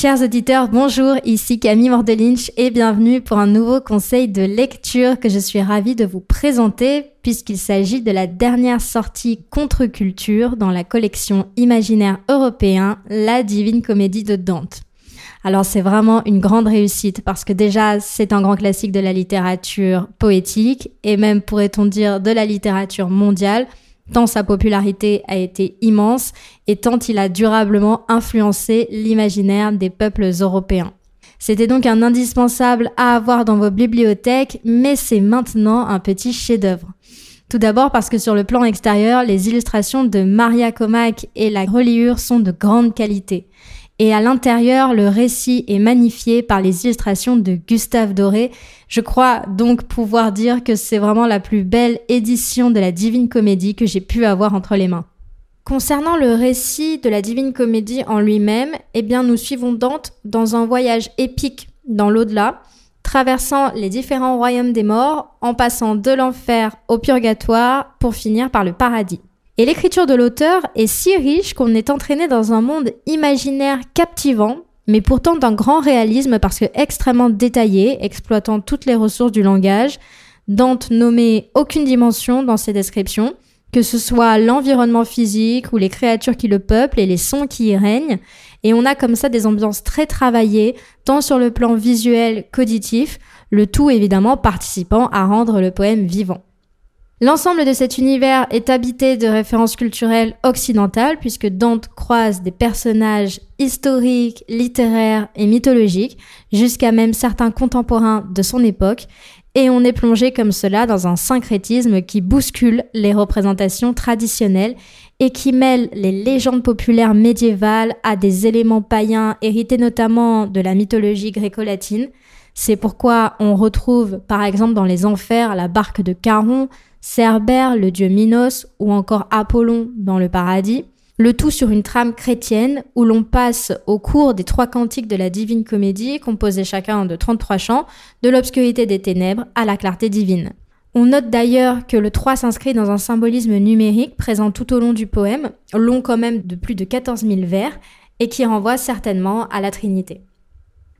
Chers auditeurs, bonjour, ici Camille Mordelinch et bienvenue pour un nouveau conseil de lecture que je suis ravie de vous présenter puisqu'il s'agit de la dernière sortie contre-culture dans la collection imaginaire européen La Divine Comédie de Dante. Alors c'est vraiment une grande réussite parce que déjà c'est un grand classique de la littérature poétique et même pourrait-on dire de la littérature mondiale tant sa popularité a été immense et tant il a durablement influencé l'imaginaire des peuples européens. C'était donc un indispensable à avoir dans vos bibliothèques, mais c'est maintenant un petit chef-d'œuvre. Tout d'abord parce que sur le plan extérieur, les illustrations de Maria Comac et la reliure sont de grande qualité. Et à l'intérieur, le récit est magnifié par les illustrations de Gustave Doré. Je crois donc pouvoir dire que c'est vraiment la plus belle édition de la Divine Comédie que j'ai pu avoir entre les mains. Concernant le récit de la Divine Comédie en lui-même, eh bien nous suivons Dante dans un voyage épique dans l'au-delà, traversant les différents royaumes des morts, en passant de l'enfer au purgatoire pour finir par le paradis. Et l'écriture de l'auteur est si riche qu'on est entraîné dans un monde imaginaire captivant, mais pourtant d'un grand réalisme parce que extrêmement détaillé, exploitant toutes les ressources du langage. Dante nommait aucune dimension dans ses descriptions, que ce soit l'environnement physique ou les créatures qui le peuplent et les sons qui y règnent. Et on a comme ça des ambiances très travaillées, tant sur le plan visuel qu'auditif, le tout évidemment participant à rendre le poème vivant. L'ensemble de cet univers est habité de références culturelles occidentales puisque Dante croise des personnages historiques, littéraires et mythologiques, jusqu'à même certains contemporains de son époque, et on est plongé comme cela dans un syncrétisme qui bouscule les représentations traditionnelles et qui mêle les légendes populaires médiévales à des éléments païens hérités notamment de la mythologie gréco-latine. C'est pourquoi on retrouve par exemple dans les enfers la barque de Caron, Cerbère, le dieu Minos, ou encore Apollon dans le paradis, le tout sur une trame chrétienne où l'on passe au cours des trois cantiques de la Divine Comédie, composés chacun de 33 chants, de l'obscurité des ténèbres à la clarté divine. On note d'ailleurs que le 3 s'inscrit dans un symbolisme numérique présent tout au long du poème, long quand même de plus de 14 000 vers, et qui renvoie certainement à la Trinité.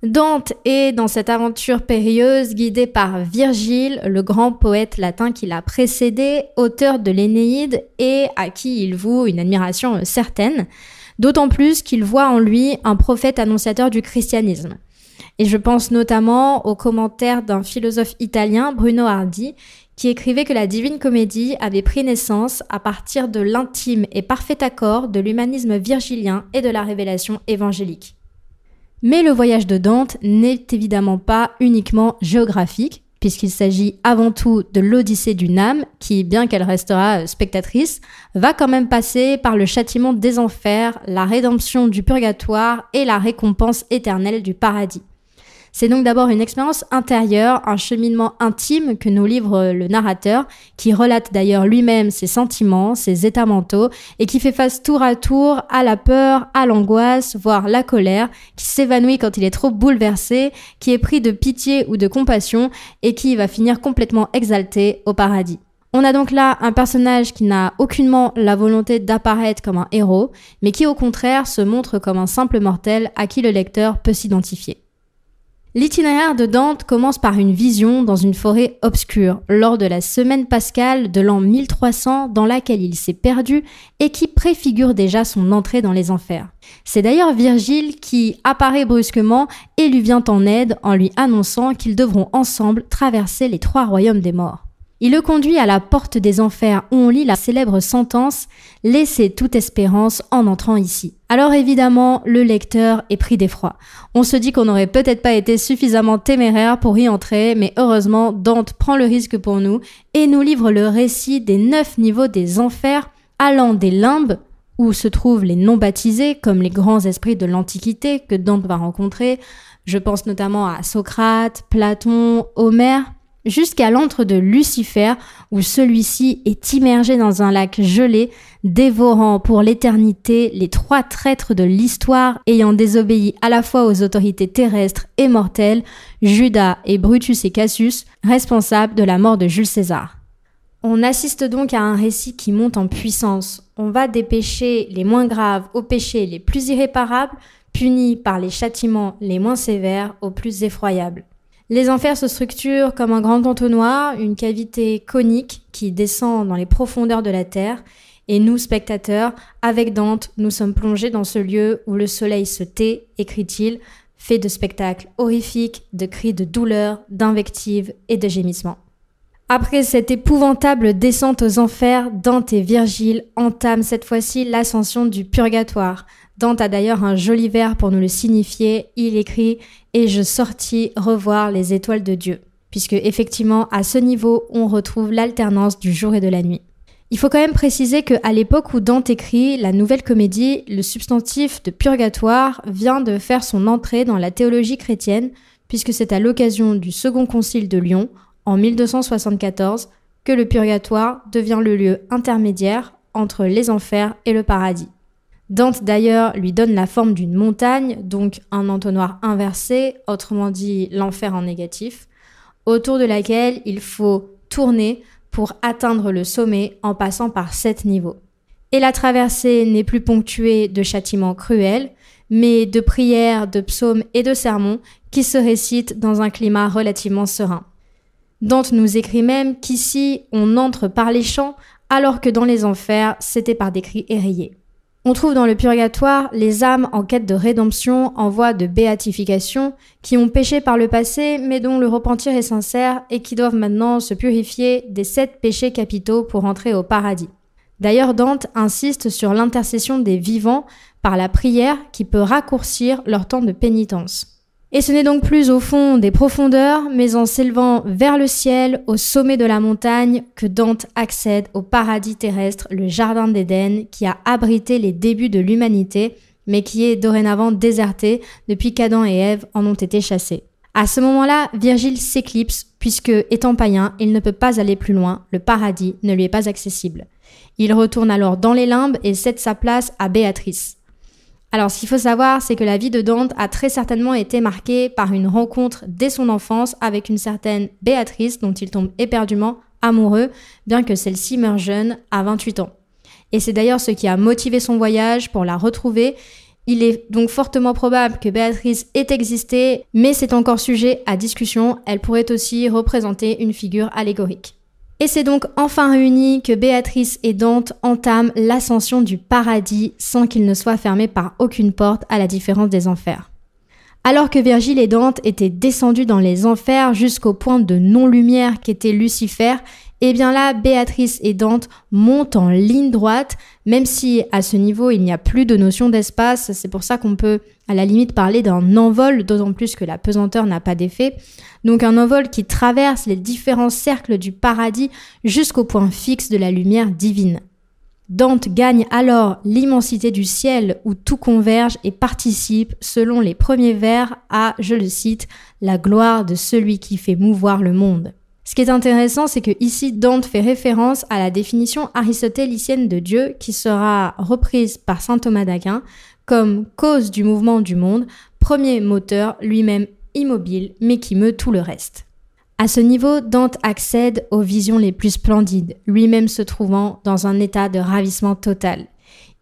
Dante est dans cette aventure périlleuse guidé par Virgile, le grand poète latin qui l'a précédé, auteur de l'Énéide et à qui il voue une admiration certaine, d'autant plus qu'il voit en lui un prophète annonciateur du christianisme. Et je pense notamment aux commentaires d'un philosophe italien, Bruno Hardi, qui écrivait que la Divine Comédie avait pris naissance à partir de l'intime et parfait accord de l'humanisme virgilien et de la révélation évangélique. Mais le voyage de Dante n'est évidemment pas uniquement géographique, puisqu'il s'agit avant tout de l'Odyssée d'une âme qui, bien qu'elle restera spectatrice, va quand même passer par le châtiment des enfers, la rédemption du purgatoire et la récompense éternelle du paradis. C'est donc d'abord une expérience intérieure, un cheminement intime que nous livre le narrateur, qui relate d'ailleurs lui-même ses sentiments, ses états mentaux, et qui fait face tour à tour à la peur, à l'angoisse, voire la colère, qui s'évanouit quand il est trop bouleversé, qui est pris de pitié ou de compassion, et qui va finir complètement exalté au paradis. On a donc là un personnage qui n'a aucunement la volonté d'apparaître comme un héros, mais qui au contraire se montre comme un simple mortel à qui le lecteur peut s'identifier. L'itinéraire de Dante commence par une vision dans une forêt obscure, lors de la semaine pascale de l'an 1300 dans laquelle il s'est perdu et qui préfigure déjà son entrée dans les enfers. C'est d'ailleurs Virgile qui apparaît brusquement et lui vient en aide en lui annonçant qu'ils devront ensemble traverser les trois royaumes des morts. Il le conduit à la porte des enfers où on lit la célèbre sentence Laissez toute espérance en entrant ici. Alors évidemment, le lecteur est pris d'effroi. On se dit qu'on n'aurait peut-être pas été suffisamment téméraire pour y entrer, mais heureusement, Dante prend le risque pour nous et nous livre le récit des neuf niveaux des enfers, allant des limbes, où se trouvent les non baptisés, comme les grands esprits de l'Antiquité que Dante va rencontrer. Je pense notamment à Socrate, Platon, Homère, jusqu'à l'antre de Lucifer, où celui-ci est immergé dans un lac gelé, dévorant pour l'éternité les trois traîtres de l'histoire ayant désobéi à la fois aux autorités terrestres et mortelles, Judas et Brutus et Cassius, responsables de la mort de Jules César. On assiste donc à un récit qui monte en puissance. On va des péchés les moins graves aux péchés les plus irréparables, punis par les châtiments les moins sévères aux plus effroyables. Les enfers se structurent comme un grand entonnoir, une cavité conique qui descend dans les profondeurs de la terre, et nous, spectateurs, avec Dante, nous sommes plongés dans ce lieu où le soleil se tait, écrit-il, fait de spectacles horrifiques, de cris de douleur, d'invectives et de gémissements. Après cette épouvantable descente aux enfers, Dante et Virgile entament cette fois-ci l'ascension du purgatoire. Dante a d'ailleurs un joli vers pour nous le signifier. Il écrit Et je sortis revoir les étoiles de Dieu. Puisque effectivement, à ce niveau, on retrouve l'alternance du jour et de la nuit. Il faut quand même préciser qu'à l'époque où Dante écrit la nouvelle comédie, le substantif de purgatoire vient de faire son entrée dans la théologie chrétienne, puisque c'est à l'occasion du Second Concile de Lyon, en 1274, que le purgatoire devient le lieu intermédiaire entre les enfers et le paradis. Dante d'ailleurs lui donne la forme d'une montagne, donc un entonnoir inversé, autrement dit l'enfer en négatif, autour de laquelle il faut tourner pour atteindre le sommet en passant par sept niveaux. Et la traversée n'est plus ponctuée de châtiments cruels, mais de prières, de psaumes et de sermons qui se récitent dans un climat relativement serein. Dante nous écrit même qu'ici on entre par les champs alors que dans les enfers c'était par des cris éraillés. On trouve dans le purgatoire les âmes en quête de rédemption, en voie de béatification, qui ont péché par le passé, mais dont le repentir est sincère et qui doivent maintenant se purifier des sept péchés capitaux pour entrer au paradis. D'ailleurs, Dante insiste sur l'intercession des vivants par la prière qui peut raccourcir leur temps de pénitence. Et ce n'est donc plus au fond des profondeurs, mais en s'élevant vers le ciel, au sommet de la montagne, que Dante accède au paradis terrestre, le Jardin d'Éden, qui a abrité les débuts de l'humanité, mais qui est dorénavant déserté depuis qu'Adam et Ève en ont été chassés. À ce moment-là, Virgile s'éclipse, puisque, étant païen, il ne peut pas aller plus loin, le paradis ne lui est pas accessible. Il retourne alors dans les limbes et cède sa place à Béatrice. Alors, ce qu'il faut savoir, c'est que la vie de Dante a très certainement été marquée par une rencontre dès son enfance avec une certaine Béatrice dont il tombe éperdument amoureux, bien que celle-ci meure jeune, à 28 ans. Et c'est d'ailleurs ce qui a motivé son voyage pour la retrouver. Il est donc fortement probable que Béatrice ait existé, mais c'est encore sujet à discussion. Elle pourrait aussi représenter une figure allégorique. Et c'est donc enfin réuni que Béatrice et Dante entament l'ascension du paradis sans qu'il ne soit fermé par aucune porte à la différence des enfers. Alors que Virgile et Dante étaient descendus dans les enfers jusqu'au point de non-lumière qu'était Lucifer, et eh bien là, Béatrice et Dante montent en ligne droite, même si à ce niveau il n'y a plus de notion d'espace, c'est pour ça qu'on peut à la limite parler d'un envol, d'autant plus que la pesanteur n'a pas d'effet. Donc un envol qui traverse les différents cercles du paradis jusqu'au point fixe de la lumière divine. Dante gagne alors l'immensité du ciel où tout converge et participe, selon les premiers vers, à, je le cite, la gloire de celui qui fait mouvoir le monde. Ce qui est intéressant, c'est que ici Dante fait référence à la définition aristotélicienne de Dieu qui sera reprise par saint Thomas d'Aquin comme cause du mouvement du monde, premier moteur lui-même immobile mais qui meut tout le reste. À ce niveau, Dante accède aux visions les plus splendides, lui-même se trouvant dans un état de ravissement total.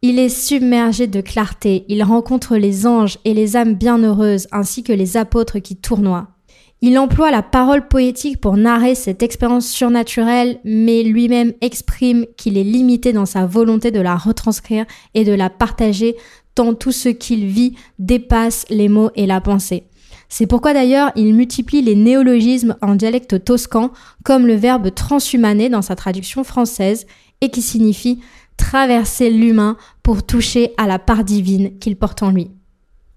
Il est submergé de clarté, il rencontre les anges et les âmes bienheureuses ainsi que les apôtres qui tournoient. Il emploie la parole poétique pour narrer cette expérience surnaturelle, mais lui-même exprime qu'il est limité dans sa volonté de la retranscrire et de la partager, tant tout ce qu'il vit dépasse les mots et la pensée. C'est pourquoi d'ailleurs il multiplie les néologismes en dialecte toscan, comme le verbe transhumaner dans sa traduction française, et qui signifie traverser l'humain pour toucher à la part divine qu'il porte en lui.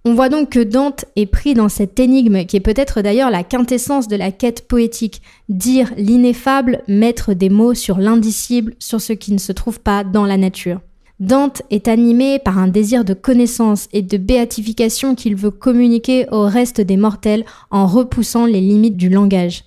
On voit donc que Dante est pris dans cette énigme qui est peut-être d'ailleurs la quintessence de la quête poétique, dire l'ineffable, mettre des mots sur l'indicible, sur ce qui ne se trouve pas dans la nature. Dante est animé par un désir de connaissance et de béatification qu'il veut communiquer au reste des mortels en repoussant les limites du langage.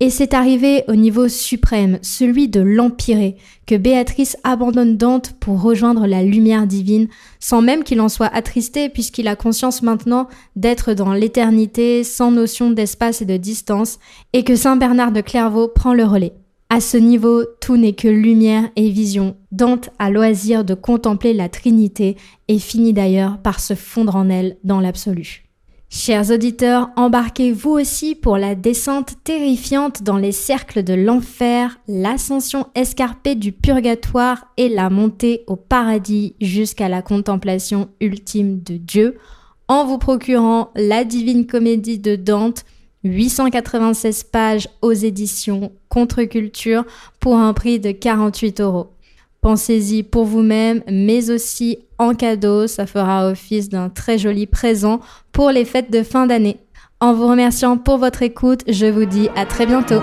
Et c'est arrivé au niveau suprême, celui de l'empiré, que Béatrice abandonne Dante pour rejoindre la lumière divine, sans même qu'il en soit attristé puisqu'il a conscience maintenant d'être dans l'éternité sans notion d'espace et de distance, et que Saint Bernard de Clairvaux prend le relais. À ce niveau, tout n'est que lumière et vision. Dante a loisir de contempler la Trinité et finit d'ailleurs par se fondre en elle dans l'absolu. Chers auditeurs, embarquez vous aussi pour la descente terrifiante dans les cercles de l'enfer, l'ascension escarpée du purgatoire et la montée au paradis jusqu'à la contemplation ultime de Dieu en vous procurant la divine comédie de Dante, 896 pages aux éditions Contre-Culture pour un prix de 48 euros. Pensez-y pour vous-même, mais aussi en cadeau, ça fera office d'un très joli présent pour les fêtes de fin d'année. En vous remerciant pour votre écoute, je vous dis à très bientôt.